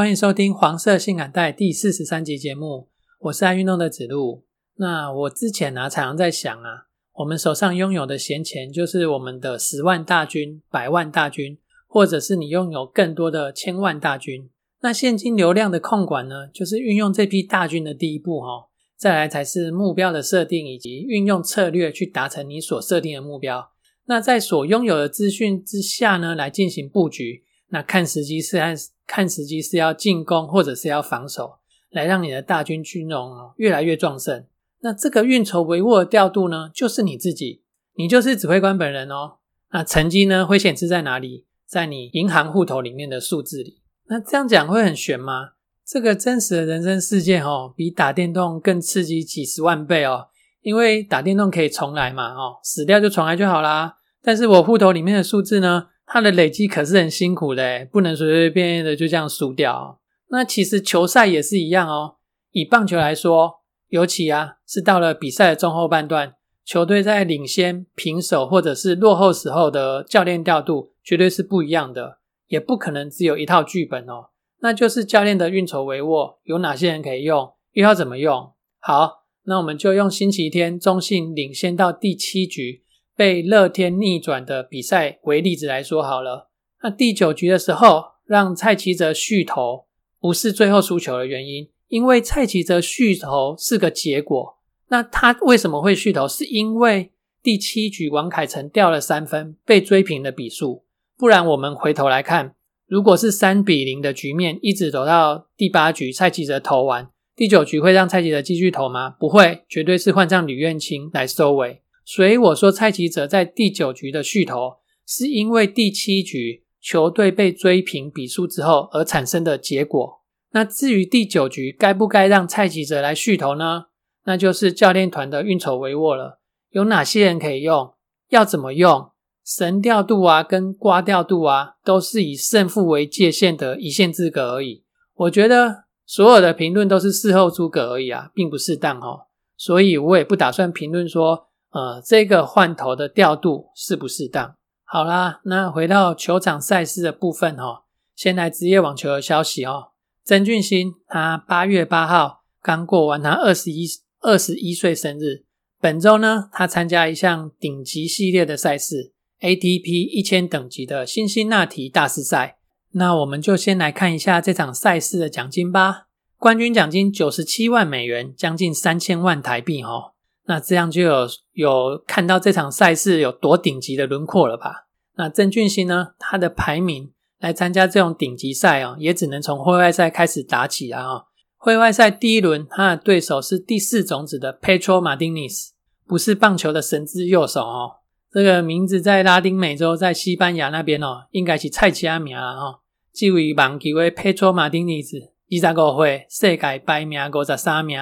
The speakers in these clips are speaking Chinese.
欢迎收听黄色性感带第四十三集节目，我是爱运动的子路。那我之前呢、常常在想啊，我们手上拥有的闲钱，就是我们的十万大军、百万大军，或者是你拥有更多的千万大军。那现金流量的控管呢，就是运用这批大军的第一步哈、再来才是目标的设定以及运用策略去达成你所设定的目标。那在所拥有的资讯之下呢，来进行布局。那看时机是按看时机是要进攻或者是要防守，来让你的大军军容哦越来越壮盛。那这个运筹帷幄的调度呢，就是你自己，你就是指挥官本人哦。那成绩呢会显示在哪里？在你银行户头里面的数字里。那这样讲会很悬吗？这个真实的人生事件哦，比打电动更刺激几十万倍哦。因为打电动可以重来嘛，哦，死掉就重来就好啦。但是我户头里面的数字呢，它的累积可是很辛苦的，不能随随便便的就这样输掉。那其实球赛也是一样哦。以棒球来说，尤其啊是到了比赛的中后半段，球队在领先、平手或者是落后时候的教练调度，绝对是不一样的，也不可能只有一套剧本哦。那就是教练的运筹帷幄，有哪些人可以用，又要怎么用。好，那我们就用星期天中信领先到第七局。被乐天逆转的比赛为例子来说好了，那第九局的时候，让蔡奇哲续投不是最后输球的原因，因为蔡奇哲续投是个结果。那他为什么会续投？是因为第七局王凯成掉了三分，被追平的比数。不然我们回头来看，如果是三比零的局面，一直走到第八局，蔡奇哲投完，第九局会让蔡奇哲继续投吗？不会，绝对是换上吕彦青来收尾。所以我说，蔡奇哲在第九局的续投，是因为第七局球队被追平比数之后而产生的结果。那至于第九局该不该让蔡奇哲来续投呢？那就是教练团的运筹帷幄了。有哪些人可以用？要怎么用？神调度啊，跟瓜调度啊，都是以胜负为界限的一线之隔而已。我觉得所有的评论都是事后诸葛而已啊，并不适当哦。所以我也不打算评论说。呃，这个换头的调度适不适当？好啦，那回到球场赛事的部分哦，先来职业网球的消息哦。曾俊欣他八月八号刚过完他二十一二十一岁生日，本周呢，他参加一项顶级系列的赛事 ATP 一千等级的辛辛那提大师赛。那我们就先来看一下这场赛事的奖金吧。冠军奖金九十七万美元，将近三千万台币哦。那这样就有有看到这场赛事有多顶级的轮廓了吧？那郑俊熙呢？他的排名来参加这种顶级赛啊，也只能从会外赛开始打起啊。会外赛第一轮，他的对手是第四种子的 Petro Martinez，不是棒球的神之右手哦。这个名字在拉丁美洲，在西班牙那边哦，应该是蔡奇阿名啊。哦，这位棒球的 Petro Martinez，二十五岁，世界排名五十三名。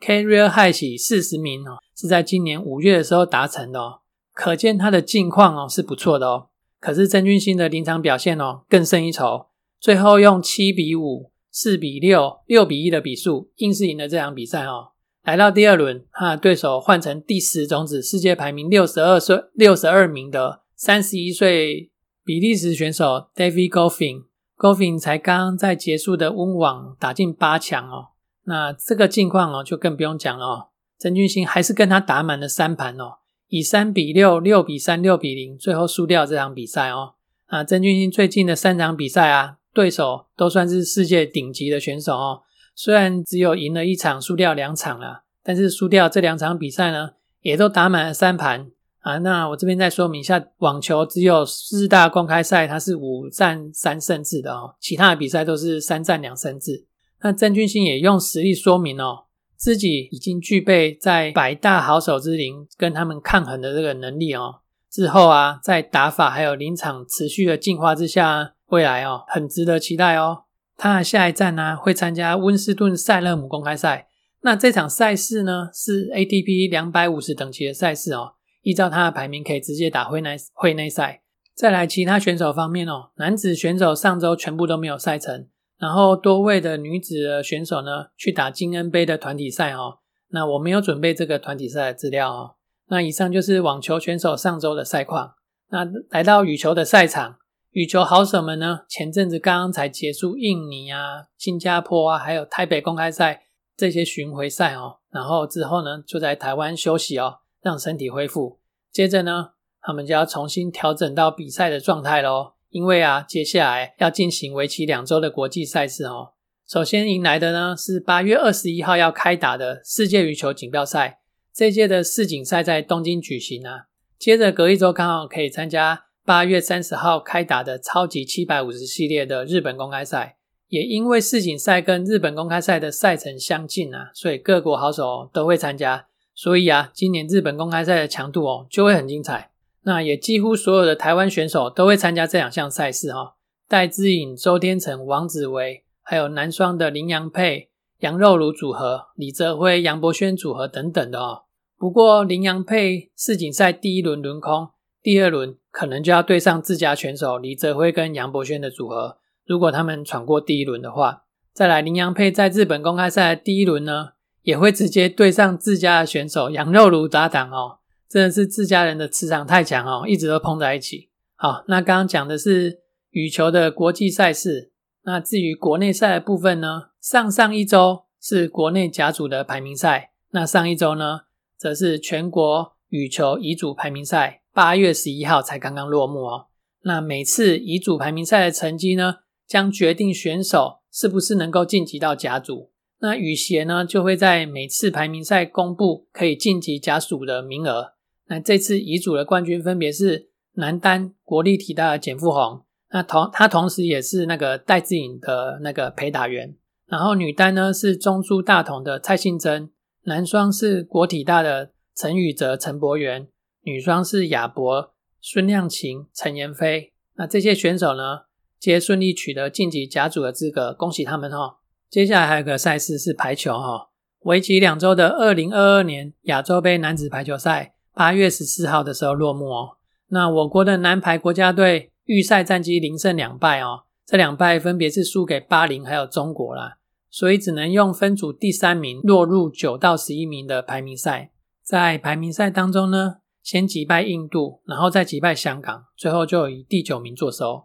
Career High 起四十名哦，是在今年五月的时候达成的哦，可见他的近况哦是不错的哦。可是曾俊欣的临场表现哦更胜一筹，最后用七比五、四比六、六比一的比数硬是赢了这场比赛哦。来到第二轮，他的对手换成第十种子、世界排名六十二岁、六十二名的三十一岁比利时选手 David Goffin，Goffin 才刚在结束的温网打进八强哦。那这个境况哦，就更不用讲了哦。曾俊欣还是跟他打满了三盘哦，以三比六、六比三、六比零，最后输掉这场比赛哦。啊，曾俊欣最近的三场比赛啊，对手都算是世界顶级的选手哦。虽然只有赢了一场，输掉两场了，但是输掉这两场比赛呢，也都打满了三盘啊。那我这边再说明一下，网球只有四大公开赛它是五战三胜制的哦，其他的比赛都是三战两胜制。那郑俊兴也用实力说明哦，自己已经具备在百大好手之林跟他们抗衡的这个能力哦。之后啊，在打法还有临场持续的进化之下，未来哦很值得期待哦。他的下一站呢，会参加温斯顿塞勒姆公开赛，那这场赛事呢是 ATP 两百五十等级的赛事哦，依照它的排名可以直接打会内会内赛。再来其他选手方面哦，男子选手上周全部都没有赛程，然后多位的女子的选手呢去打金恩杯的团体赛哦。那我没有准备这个团体赛的资料哦。那以上就是网球选手上周的赛况。那来到羽球的赛场，羽球好手们呢前阵子刚刚才结束印尼啊、新加坡啊，还有台北公开赛这些巡回赛哦，然后之后呢就在台湾休息哦，让身体恢复。接着呢。他们就要重新调整到比赛的状态喽，因为啊，接下来要进行为期两周的国际赛事哦。首先迎来的呢是八月二十一号要开打的世界羽球锦标赛，这届的世锦赛在东京举行啊。接着隔一周刚好可以参加八月三十号开打的超级七百五十系列的日本公开赛。也因为世锦赛跟日本公开赛的赛程相近啊，所以各国好手都会参加。所以啊，今年日本公开赛的强度哦就会很精彩。那也几乎所有的台湾选手都会参加这两项赛事哈，戴资颖、周天成、王子维，还有男双的林洋配、杨肉茹组合、李泽辉、杨博轩组合等等的哦。不过林洋配世锦赛第一轮轮空，第二轮可能就要对上自家选手李泽辉跟杨博轩的组合。如果他们闯过第一轮的话，再来林洋配在日本公开赛的第一轮呢，也会直接对上自家的选手杨肉茹搭档哦。真的是自家人的磁场太强哦，一直都碰在一起。好，那刚刚讲的是羽球的国际赛事。那至于国内赛的部分呢？上上一周是国内甲组的排名赛，那上一周呢，则是全国羽球乙组排名赛。八月十一号才刚刚落幕哦。那每次乙组排名赛的成绩呢，将决定选手是不是能够晋级到甲组。那羽协呢，就会在每次排名赛公布可以晋级甲组的名额。那这次乙组的冠军分别是男单国立体大的简富宏，那同他同时也是那个戴志颖的那个陪打员。然后女单呢是中珠大同的蔡信珍，男双是国体大的陈宇哲陈柏元，女双是亚博孙亮琴陈妍霏。那这些选手呢，皆顺利取得晋级甲组的资格，恭喜他们哈！接下来还有个赛事是排球哈，为期两周的二零二二年亚洲杯男子排球赛。八月十四号的时候落幕哦。那我国的男排国家队预赛战绩零胜两败哦，这两败分别是输给巴林还有中国啦，所以只能用分组第三名落入九到十一名的排名赛。在排名赛当中呢，先击败印度，然后再击败香港，最后就以第九名作收。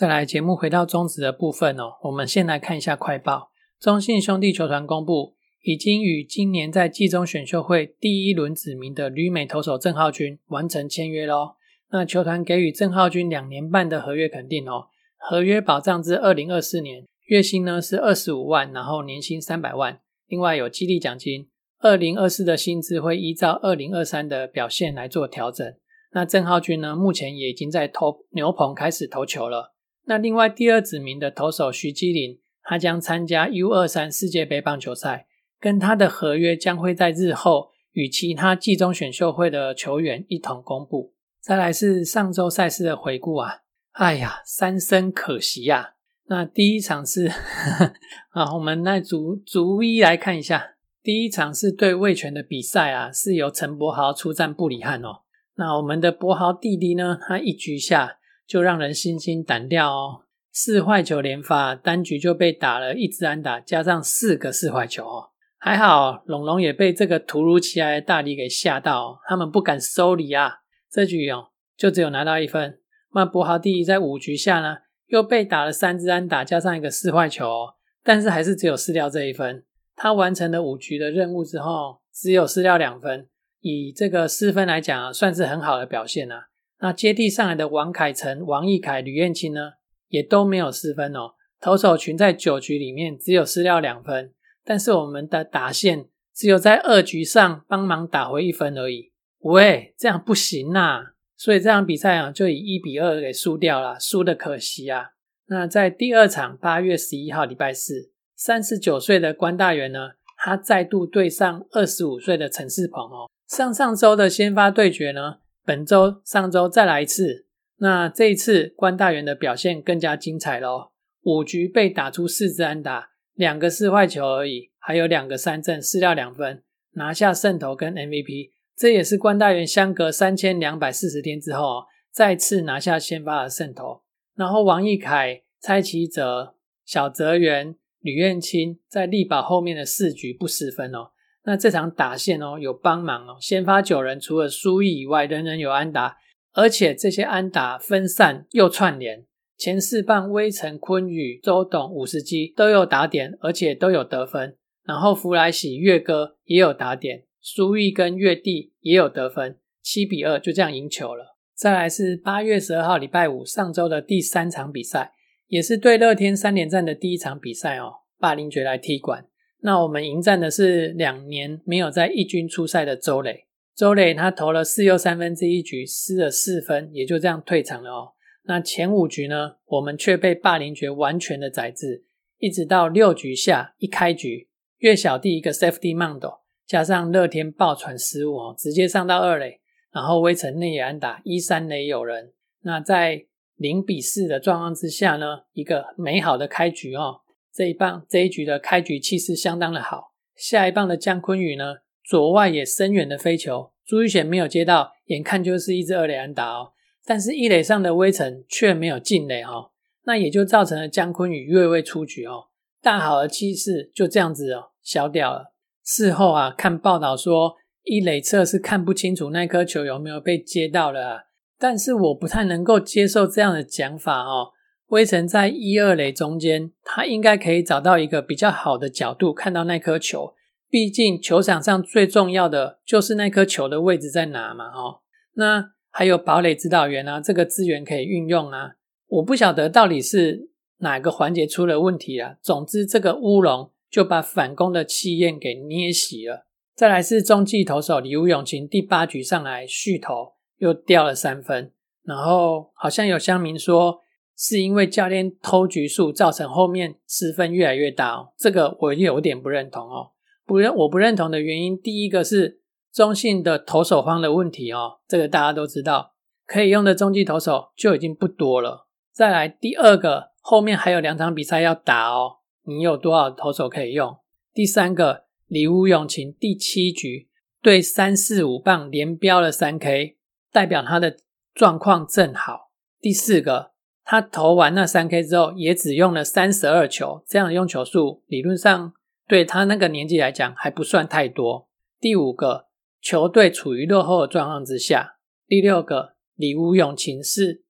再来，节目回到中职的部分哦。我们先来看一下快报：中信兄弟球团公布，已经与今年在季中选秀会第一轮指名的旅美投手郑浩君完成签约喽。那球团给予郑浩君两年半的合约肯定哦，合约保障至二零二四年，月薪呢是二十五万，然后年薪三百万，另外有激励奖金。二零二四的薪资会依照二零二三的表现来做调整。那郑浩君呢，目前也已经在投牛棚开始投球了。那另外第二指名的投手徐基林，他将参加 U 二三世界杯棒球赛，跟他的合约将会在日后与其他季中选秀会的球员一同公布。再来是上周赛事的回顾啊，哎呀，三生可惜呀。那第一场是 啊，我们来逐逐一来看一下，第一场是对魏权的比赛啊，是由陈柏豪出战布里汉哦。那我们的柏豪弟弟呢，他一局下。就让人心惊胆跳哦！四坏球连发，单局就被打了一支安打，加上四个四坏球哦。还好龙龙也被这个突如其来的大礼给吓到，他们不敢收礼啊。这局哦，就只有拿到一分。那博豪第一在五局下呢，又被打了三支安打，加上一个四坏球，哦，但是还是只有失掉这一分。他完成了五局的任务之后，只有失掉两分，以这个失分来讲，算是很好的表现啊。那接替上来的王凯成、王义凯、吕彦青呢，也都没有失分哦。投手群在九局里面只有失掉两分，但是我们的打线只有在二局上帮忙打回一分而已。喂，这样不行呐！所以这场比赛啊，就以一比二给输掉了，输的可惜啊。那在第二场八月十一号礼拜四三十九岁的关大元呢，他再度对上二十五岁的陈世鹏哦。上上周的先发对决呢，本周上周再来一次。那这一次关大元的表现更加精彩喽，五局被打出四支安打，两个四坏球而已，还有两个三振，四掉两分，拿下胜投跟 MVP。这也是关大元相隔三千两百四十天之后再次拿下先发的胜投。然后王义凯、蔡奇哲、小泽元、吕彦青在力保后面的四局不失分哦。那这场打线哦有帮忙哦，先发九人除了苏毅以外，人人有安打，而且这些安打分散又串联。前四棒威城、昆宇、周董、五十基都有打点，而且都有得分。然后弗莱喜、岳哥也有打点。苏毅跟月弟也有得分，七比二就这样赢球了。再来是八月十二号礼拜五上周的第三场比赛，也是对乐天三连战的第一场比赛哦。霸凌爵来踢馆，那我们迎战的是两年没有在一军出赛的周磊。周磊他投了四又三分之一局，失了四分，也就这样退场了哦。那前五局呢，我们却被霸凌爵完全的宰制，一直到六局下一开局，岳小弟一个 safety mount。加上乐天爆传失误哦，直接上到二垒，然后威城内野安打一三垒有人。那在零比四的状况之下呢，一个美好的开局哦。这一棒这一局的开局气势相当的好。下一棒的姜昆宇呢，左外野深远的飞球，朱玉贤没有接到，眼看就是一支二垒安打哦。但是一垒上的威城却没有进垒哈，那也就造成了姜昆宇越位出局哦。大好的气势就这样子哦消掉了。事后啊，看报道说一垒侧是看不清楚那颗球有没有被接到了，啊但是我不太能够接受这样的讲法哦。威城在一二垒中间，他应该可以找到一个比较好的角度看到那颗球，毕竟球场上最重要的就是那颗球的位置在哪嘛，哦。那还有堡垒指导员啊，这个资源可以运用啊。我不晓得到底是哪个环节出了问题啊。总之这个乌龙。就把反攻的气焰给捏熄了。再来是中继投手李武永晴，第八局上来续投又掉了三分，然后好像有乡民说是因为教练偷局数造成后面失分越来越大哦，这个我有点不认同哦。不认我不认同的原因，第一个是中信的投手方的问题哦，这个大家都知道，可以用的中继投手就已经不多了。再来第二个，后面还有两场比赛要打哦。你有多少投手可以用？第三个，李乌永晴第七局对三四五棒连标了三 K，代表他的状况正好。第四个，他投完那三 K 之后，也只用了三十二球，这样的用球数理论上对他那个年纪来讲还不算太多。第五个，球队处于落后的状况之下。第六个，李乌永晴是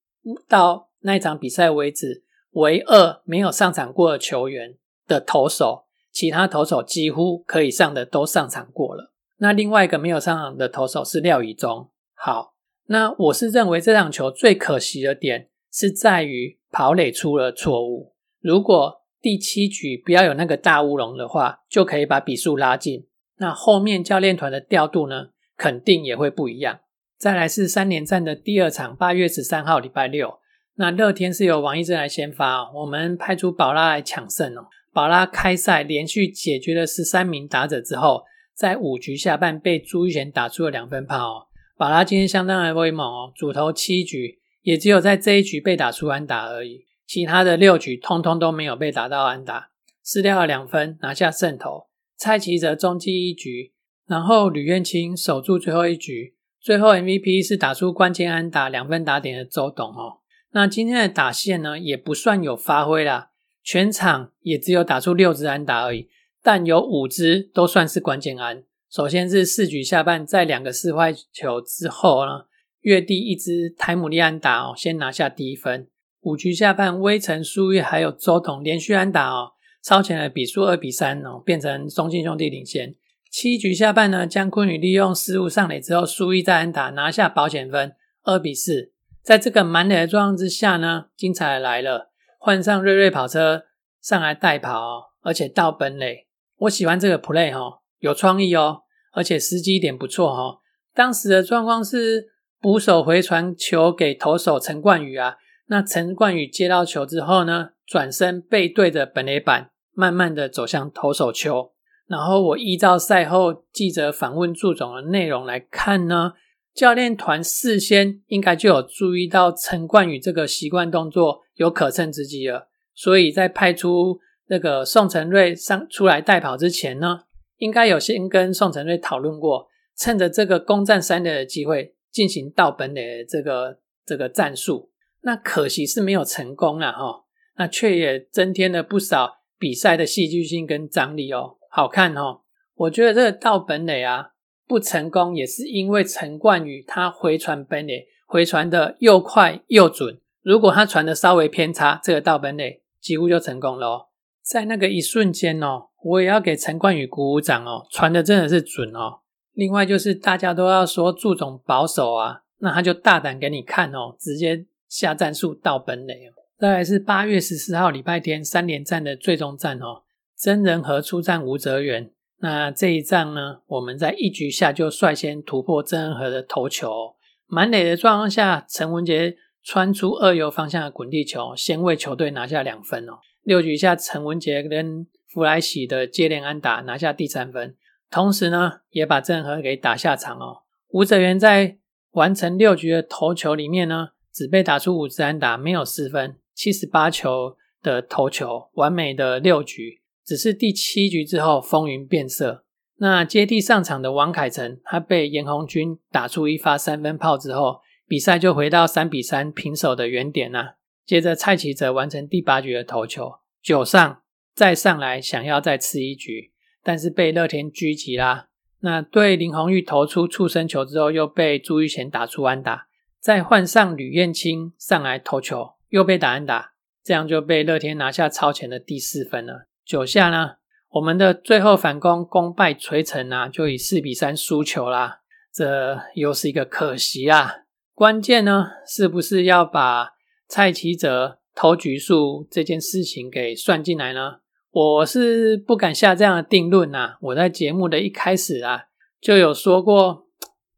到那一场比赛为止唯二没有上场过的球员。的投手，其他投手几乎可以上的都上场过了。那另外一个没有上场的投手是廖以中。好，那我是认为这场球最可惜的点是在于跑垒出了错误。如果第七局不要有那个大乌龙的话，就可以把比数拉近。那后面教练团的调度呢，肯定也会不一样。再来是三连战的第二场，八月十三号礼拜六。那乐天是由王一正来先发，我们派出宝拉来抢胜哦。宝拉开赛连续解决了十三名打者之后，在五局下半被朱玉贤打出了两分炮哦。宝拉今天相当的威猛哦，主投七局，也只有在这一局被打出安打而已，其他的六局通通都没有被打到安打，失掉了两分，拿下胜投。蔡奇哲中继一局，然后吕彦青守住最后一局，最后 MVP 是打出关键安打两分打点的周董哦。那今天的打线呢，也不算有发挥啦。全场也只有打出六支安打而已，但有五支都算是关键安。首先是四局下半，在两个四坏球之后呢，月地一支台姆利安打哦，先拿下第一分。五局下半，威城苏玉还有周董连续安打哦，超前了比数二比三哦，变成中信兄弟领先。七局下半呢，江坤宇利用失误上垒之后，苏玉再安打拿下保险分，二比四。在这个满垒的状况之下呢，精彩的来了。换上瑞瑞跑车上来代跑，而且到本垒，我喜欢这个 play 哈，有创意哦，而且时机点不错哈。当时的状况是捕手回传球给投手陈冠宇啊，那陈冠宇接到球之后呢，转身背对着本垒板慢慢的走向投手丘。然后我依照赛后记者访问祝总的内容来看呢，教练团事先应该就有注意到陈冠宇这个习惯动作有可乘之机了，所以在派出那个宋承瑞上出来代跑之前呢，应该有先跟宋承瑞讨论过，趁着这个攻占三垒的机会进行到本垒这个这个战术。那可惜是没有成功了哈，那却也增添了不少比赛的戏剧性跟张力哦，好看哦。我觉得这个道本垒啊不成功，也是因为陈冠宇他回传本垒回传的又快又准。如果他传的稍微偏差，这个道本垒几乎就成功了哦。在那个一瞬间哦，我也要给陈冠宇鼓鼓掌哦，传的真的是准哦。另外就是大家都要说祝总保守啊，那他就大胆给你看哦，直接。下战术到本垒哦，再来是八月十四号礼拜天三连战的最终战哦，真人和出战吴泽元。那这一仗呢，我们在一局下就率先突破真人和的投球，满垒的状况下，陈文杰穿出二游方向的滚地球，先为球队拿下两分哦。六局下，陈文杰跟弗莱喜的接连安打拿下第三分，同时呢，也把郑和给打下场哦。吴泽元在完成六局的投球里面呢。只被打出五支安打，没有失分，七十八球的投球，完美的六局。只是第七局之后风云变色。那接替上场的王凯成，他被严红军打出一发三分炮之后，比赛就回到三比三平手的原点呐。接着蔡奇哲完成第八局的投球，九上再上来想要再吃一局，但是被乐天狙击啦。那对林红玉投出触身球之后，又被朱玉贤打出安打。再换上吕燕青上来投球，又被打安打，这样就被乐天拿下超前的第四分了。九下呢，我们的最后反攻功败垂成啊，就以四比三输球啦。这又是一个可惜啊。关键呢，是不是要把蔡奇哲投局数这件事情给算进来呢？我是不敢下这样的定论呐。我在节目的一开始啊，就有说过。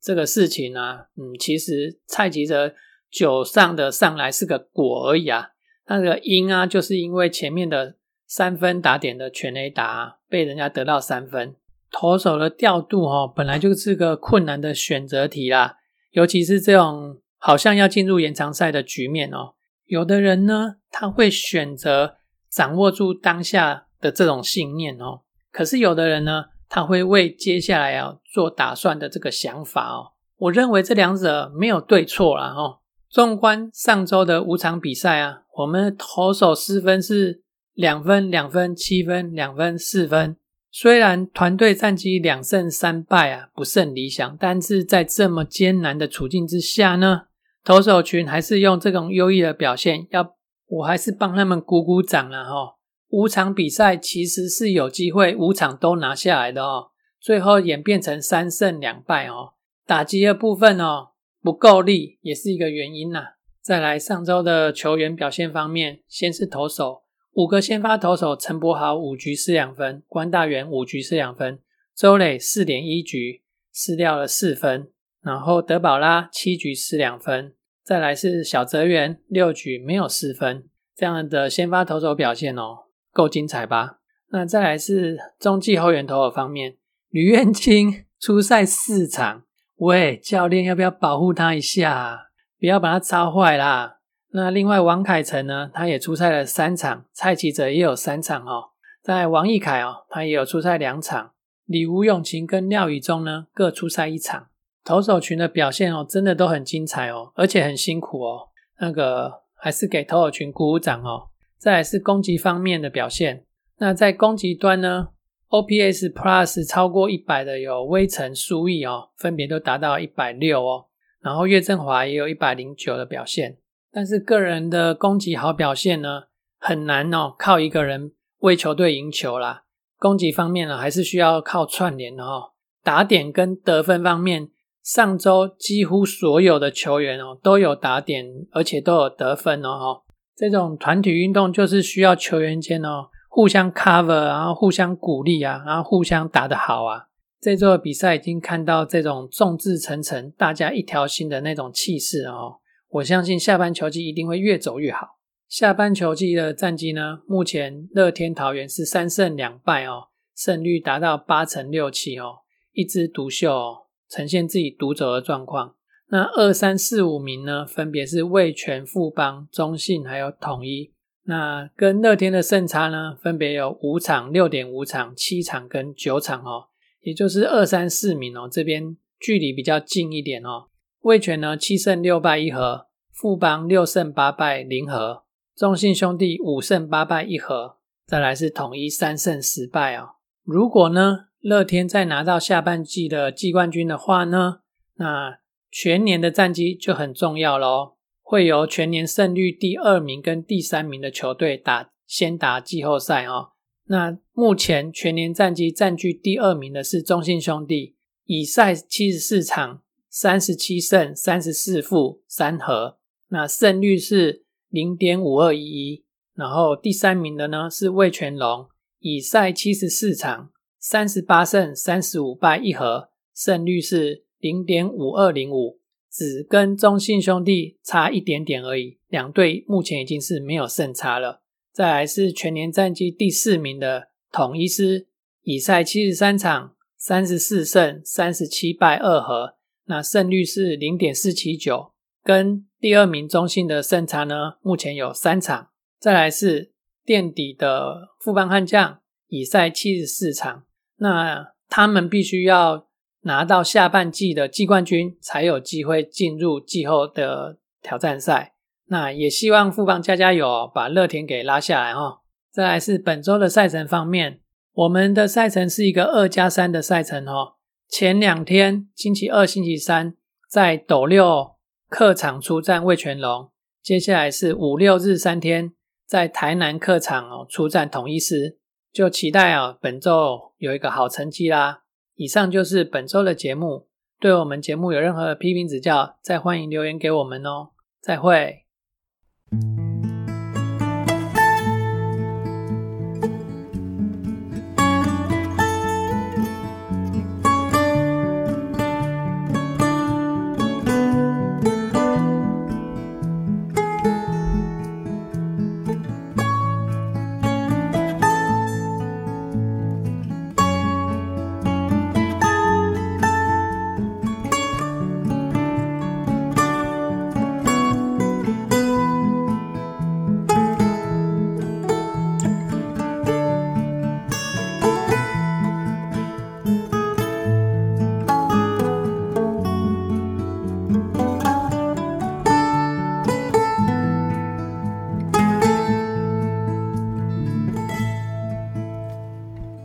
这个事情呢，嗯，其实蔡吉哲九上的上来是个果而已啊，那个因啊，就是因为前面的三分打点的全垒打被人家得到三分，投手的调度哦，本来就是个困难的选择题啦，尤其是这种好像要进入延长赛的局面哦，有的人呢，他会选择掌握住当下的这种信念哦，可是有的人呢。他会为接下来要做打算的这个想法哦，我认为这两者没有对错啦哦。纵观上周的五场比赛啊，我们投手失分是两分、两分、七分、两分、四分。虽然团队战绩两胜三败啊，不甚理想，但是在这么艰难的处境之下呢，投手群还是用这种优异的表现，要我还是帮他们鼓鼓掌了哈。五场比赛其实是有机会五场都拿下来的哦，最后演变成三胜两败哦。打击的部分哦不够力也是一个原因呐。再来上周的球员表现方面，先是投手，五个先发投手陈柏豪五局失两分，关大元五局失两分，周磊四点一局失掉了四分，然后德保拉七局失两分，再来是小泽元六局没有失分，这样的先发投手表现哦。够精彩吧？那再来是中继后援投手方面，吕彦青出赛四场，喂，教练要不要保护他一下？不要把他操坏啦。那另外王凯成呢，他也出赛了三场，蔡奇哲也有三场哦。在王义凯哦，他也有出赛两场，李吴永晴跟廖宇中呢各出赛一场。投手群的表现哦，真的都很精彩哦，而且很辛苦哦。那个还是给投手群鼓鼓掌哦。再来是攻击方面的表现，那在攻击端呢，OPS Plus 超过一百的有微尘、苏毅哦，分别都达到一百六哦，然后岳振华也有一百零九的表现，但是个人的攻击好表现呢，很难哦，靠一个人为球队赢球啦。攻击方面呢，还是需要靠串联的哦，打点跟得分方面，上周几乎所有的球员哦都有打点，而且都有得分哦哈。这种团体运动就是需要球员间哦互相 cover，然后互相鼓励啊，然后互相打得好啊。这周的比赛已经看到这种众志成城、大家一条心的那种气势哦。我相信下半球季一定会越走越好。下半球季的战绩呢，目前乐天桃园是三胜两败哦，胜率达到八成六七哦，一枝独秀哦，呈现自己独走的状况。那二三四五名呢，分别是味全、富邦、中信还有统一。那跟乐天的胜差呢，分别有五场、六点五场、七场跟九场哦，也就是二三四名哦，这边距离比较近一点哦。味全呢七胜六败一和，富邦六胜八败零和。中信兄弟五胜八败一和，再来是统一三胜十败哦。如果呢，乐天再拿到下半季的季冠军的话呢，那全年的战绩就很重要喽。会由全年胜率第二名跟第三名的球队打先打季后赛哦。那目前全年战绩占据第二名的是中信兄弟，以赛七十四场，三十七胜三十四负三和，那胜率是。零点五二一一，然后第三名的呢是魏全龙，以赛七十四场，三十八胜三十五败一和，胜率是零点五二零五，只跟中信兄弟差一点点而已。两队目前已经是没有胜差了。再来是全年战绩第四名的统一师，以赛七十三场，三十四胜三十七败二和，那胜率是零点四七九，跟。第二名中信的胜差呢，目前有三场。再来是垫底的富邦悍将，以赛七十四场。那他们必须要拿到下半季的季冠军，才有机会进入季后的挑战赛。那也希望富邦加加油，把乐天给拉下来哈。再来是本周的赛程方面，我们的赛程是一个二加三的赛程哦。前两天星期二、星期三在斗六。客场出战魏全龙，接下来是五六日三天在台南客场哦出战统一师，就期待啊本周有一个好成绩啦。以上就是本周的节目，对我们节目有任何的批评指教，再欢迎留言给我们哦。再会。